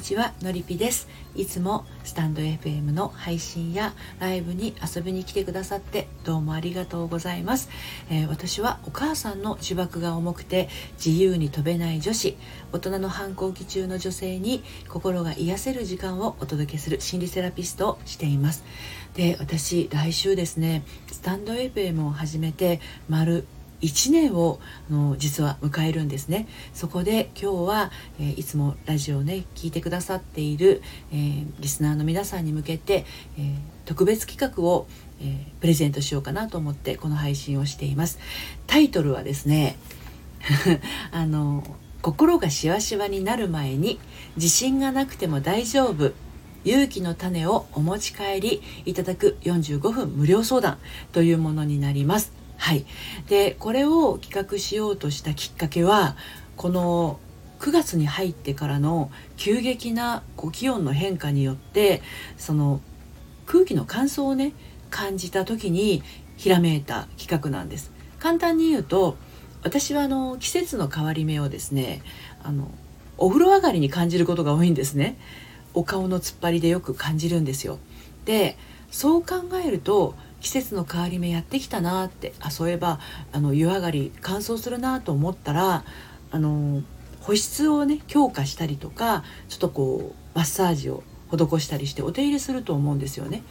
にちはのりぴです。いつもスタンド FM の配信やライブに遊びに来てくださってどうもありがとうございます、えー、私はお母さんの呪縛が重くて自由に飛べない女子大人の反抗期中の女性に心が癒せる時間をお届けする心理セラピストをしています。で私来週ですねスタンド FM を始めて丸1年をあの実は迎えるんですね。そこで今日は、えー、いつもラジオをね聞いてくださっている、えー、リスナーの皆さんに向けて、えー、特別企画を、えプレゼントしようかなと思ってこの配信をしています。タイトルはですね あの心がしわしわになる前に自信がなくても大丈夫勇気の種をお持ち帰りいただく45分無料相談というものになります。はい、でこれを企画しようとしたきっかけはこの9月に入ってからの急激なこう気温の変化によってその空気の乾燥をね感じた時にひらめいた企画なんです。簡単に言うと私はあの季節の変わり目をですねあのお風呂上がりに感じることが多いんですね。お顔の突っ張りでよく感じるんですよ。でそう考えると季節の変わり目やってきたなってあそういえばあの湯上がり乾燥するなと思ったらあの保湿をね強化したりとかちょっとこうマッサージを施したりしてお手入れすると思うんですよね。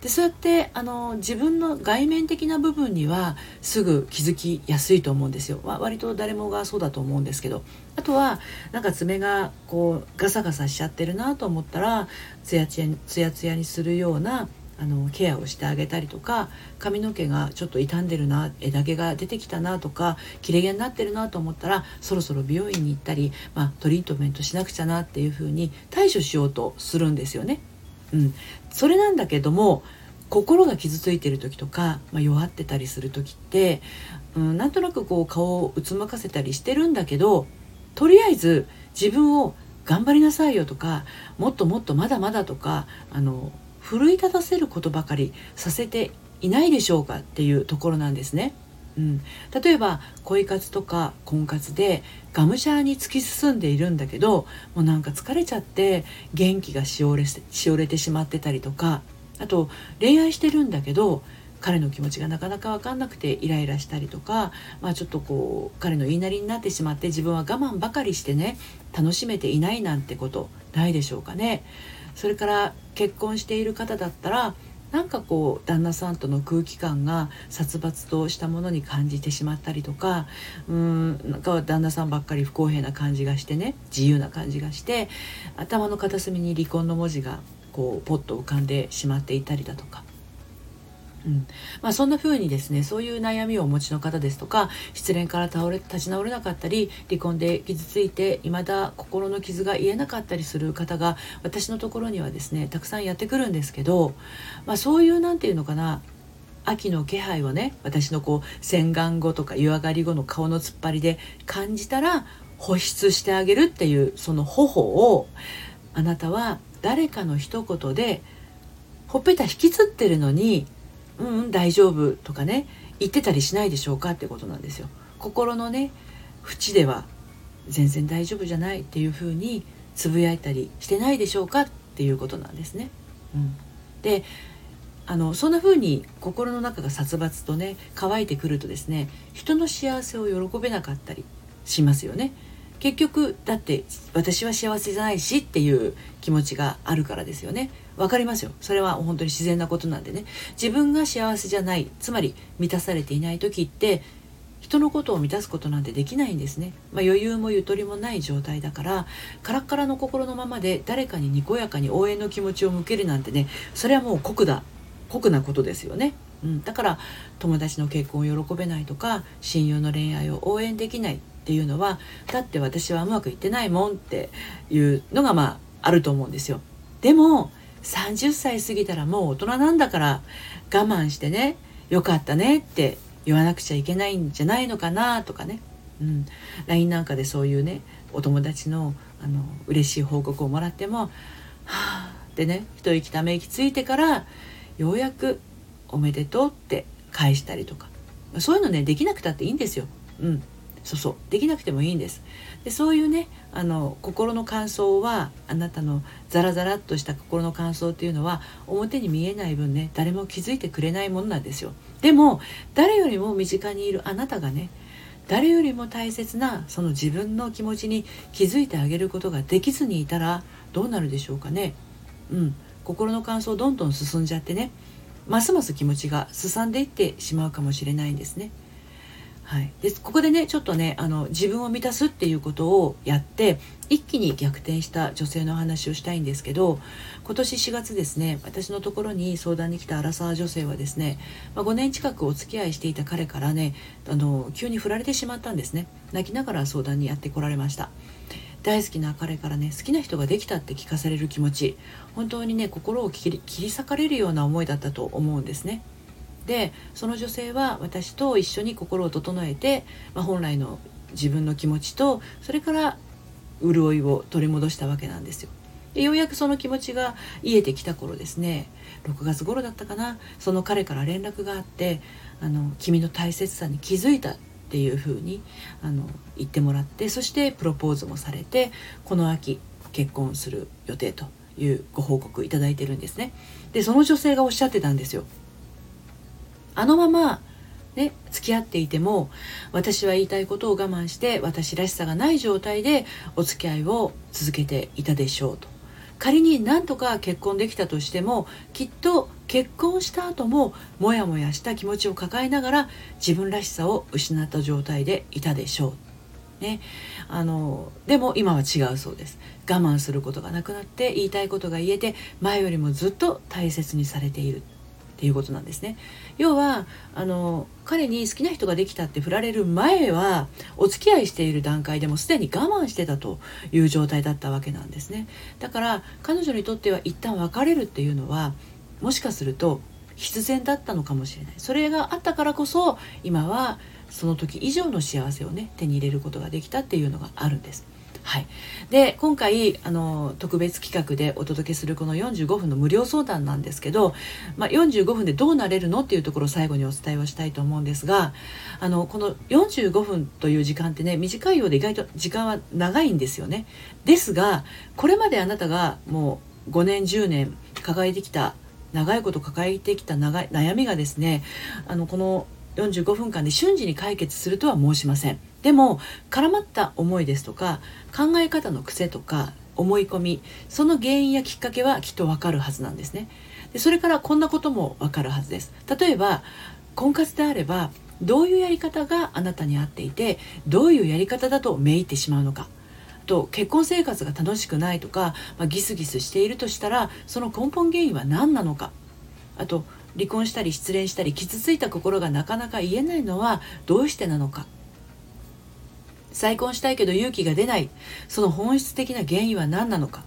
でそうやってあの自分の外面的な部分にはすぐ気づきやすいと思うんですよ、まあ、割と誰もがそうだと思うんですけどあとはなんか爪がこうガサガサしちゃってるなと思ったらツヤツヤツヤツヤにするようなあのケアをしてあげたりとか髪の毛がちょっと傷んでるな枝毛が出てきたなとか切れ毛になってるなと思ったらそろそろ美容院に行ったり、まあ、トリートメントしなくちゃなっていうふうに対処しようとするんですよね。うん、それなんだけども心が傷ついてる時とか、まあ、弱ってたりする時って、うん、なんとなくこう顔をうつむかせたりしてるんだけどとりあえず自分を頑張りなさいよとかもっともっとまだまだとかあの奮い立たせることばかりさせていないでしょうかっていうところなんですね。うん、例えば恋活とか婚活でがむしゃらに突き進んでいるんだけどもうなんか疲れちゃって元気がしおれしおれてしまってたりとかあと恋愛してるんだけど彼の気持ちがなかなか分かんなくてイライラしたりとか、まあ、ちょっとこう彼の言いなりになってしまって自分は我慢ばかりしてね楽しめていないなんてことないでしょうかね。それから結婚している方だったらなんかこう旦那さんとの空気感が殺伐としたものに感じてしまったりとかうんなんか旦那さんばっかり不公平な感じがしてね自由な感じがして頭の片隅に離婚の文字がこうポッと浮かんでしまっていたりだとか。うん。まあ、そんな風にですねそういう悩みをお持ちの方ですとか失恋から倒れ立ち直れなかったり離婚で傷ついて未だ心の傷が癒えなかったりする方が私のところにはですねたくさんやってくるんですけど、まあ、そういう何て言うのかな秋の気配をね私のこう洗顔後とか湯上がり後の顔の突っ張りで感じたら保湿してあげるっていうその頬をあなたは誰かの一言でほっぺた引きつってるのにうん、うん、大丈夫とかね言ってたりしないでしょうかってことなんですよ。心のね縁では全然大丈夫じゃないっていうふうにつぶやいたりしてないでしょうかっていうことなんですね。うん、であのそんな風に心の中が殺伐とね乾いてくるとですね人の幸せを喜べなかったりしますよね。結局だって私は幸せじゃないしっていう気持ちがあるからですよね。わかりますよ。それは本当に自然なことなんでね。自分が幸せじゃないつまり満たされていない時って人のことを満たすことなんてできないんですね、まあ、余裕もゆとりもない状態だからカラッカラの心のままで誰かににこやかに応援の気持ちを向けるなんてねそれはもう酷だ。酷なことですよね、うん、だから友達の結婚を喜べないとか親友の恋愛を応援できない。っていうのはだって私はうまくいってないもんっていうのがまああると思うんですよ。でも30歳過ぎたらもう大人なんだから我慢してねよかったねって言わなくちゃいけないんじゃないのかなとかね、うん、LINE なんかでそういうねお友達のあの嬉しい報告をもらっても「はあ」ってね一息ため息ついてからようやく「おめでとう」って返したりとかそういうのねできなくたっていいんですよ。うんそうそうできなくてもいいんです。でそういうねあの心の感想はあなたのザラザラっとした心の感想っていうのは表に見えない分ね誰も気づいてくれないものなんですよ。でも誰よりも身近にいるあなたがね誰よりも大切なその自分の気持ちに気づいてあげることができずにいたらどうなるでしょうかね。うん。心の感想どんどん進んじゃってねますます気持ちがすさんでいってしまうかもしれないんですね。はい、でここでねちょっとねあの自分を満たすっていうことをやって一気に逆転した女性の話をしたいんですけど今年4月ですね私のところに相談に来たアラサー女性はですね、まあ、5年近くお付き合いしていた彼からねあの急に振られてしまったんですね。泣きながら相談にやってこられました。大好きな彼からね好きな人ができたって聞かされる気持ち本当にね心を切り切り裂かれるような思いだったと思うんですね。でその女性は私と一緒に心を整えて、まあ、本来の自分の気持ちとそれから潤いを取り戻したわけなんですよ。でようやくその気持ちが癒えてきた頃ですね6月頃だったかなその彼から連絡があってあの君の大切さに気づいたっていうふうにあの言ってもらってそしてプロポーズもされてこの秋結婚する予定というご報告いただいてるんですね。でその女性がおっしゃってたんですよ。あのままね、付き合っていても私は言いたいことを我慢して私らしさがない状態でお付き合いを続けていたでしょうと。仮に何とか結婚できたとしてもきっと結婚した後もモヤモヤした気持ちを抱えながら自分らしさを失った状態でいたでしょう。ね、あのでも今は違うそうです。我慢することがなくなって言いたいことが言えて前よりもずっと大切にされている。っていうことなんですね。要はあの彼に好きな人ができたって振られる前はお付き合いしている段階でもすでに我慢してたという状態だったわけなんですね。だから彼女にとっては一旦別れるっていうのはもしかすると必然だったのかもしれない。それがあったからこそ今はその時以上の幸せをね手に入れることができたっていうのがあるんです。はい、で今回あの特別企画でお届けするこの45分の無料相談なんですけど、まあ、45分でどうなれるのっていうところを最後にお伝えをしたいと思うんですがあのこの45分という時間ってね短いようで意外と時間は長いんですよね。ですがこれまであなたがもう5年10年抱えてきた長いこと抱えてきた長い悩みがですねあのこの45分間で瞬時に解決するとは申しませんでも絡まった思いですとか考え方の癖とか思い込みその原因やきっかけはきっとわかるはずなんですね。でそれからこんなこともわかるはずです。例えば婚活であればどういうやり方があなたに合っていてどういうやり方だとめいってしまうのか。と結婚生活が楽しくないとか、まあ、ギスギスしているとしたらその根本原因は何なのか。あと離婚したり失恋したり傷ついた心がなかなか言えないのはどうしてなのか。再婚したいけど勇気が出ない。その本質的な原因は何なのか。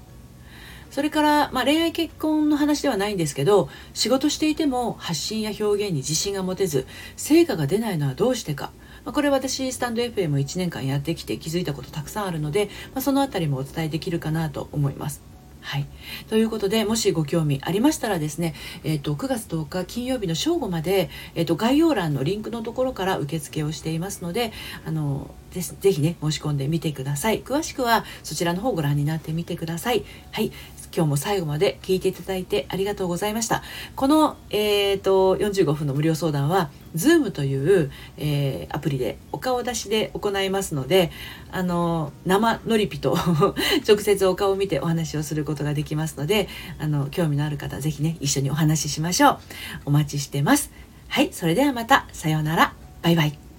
それから、まあ、恋愛結婚の話ではないんですけど仕事していても発信や表現に自信が持てず成果が出ないのはどうしてか、まあ、これ私スタンド FM1 年間やってきて気づいたことたくさんあるので、まあ、その辺りもお伝えできるかなと思います。はい。ということで、もしご興味ありましたらですね、え、ー、と、9月10日金曜日の正午まで、えっ、ー、と、概要欄のリンクのところから受付をしていますので、あの、ぜぜひね、申し込んでみてください。詳しくはそちらの方をご覧になってみてください。はい。今日も最後まで聞いていただいてありがとうございました。この、えーと、45分の無料相談は Zoom という、えー、アプリでお顔出しで行いますのであの生のりぴと 直接お顔を見てお話をすることができますのであの興味のある方是非ね一緒にお話ししましょう。お待ちしてます。はい、それではまたさようなら。バイバイ。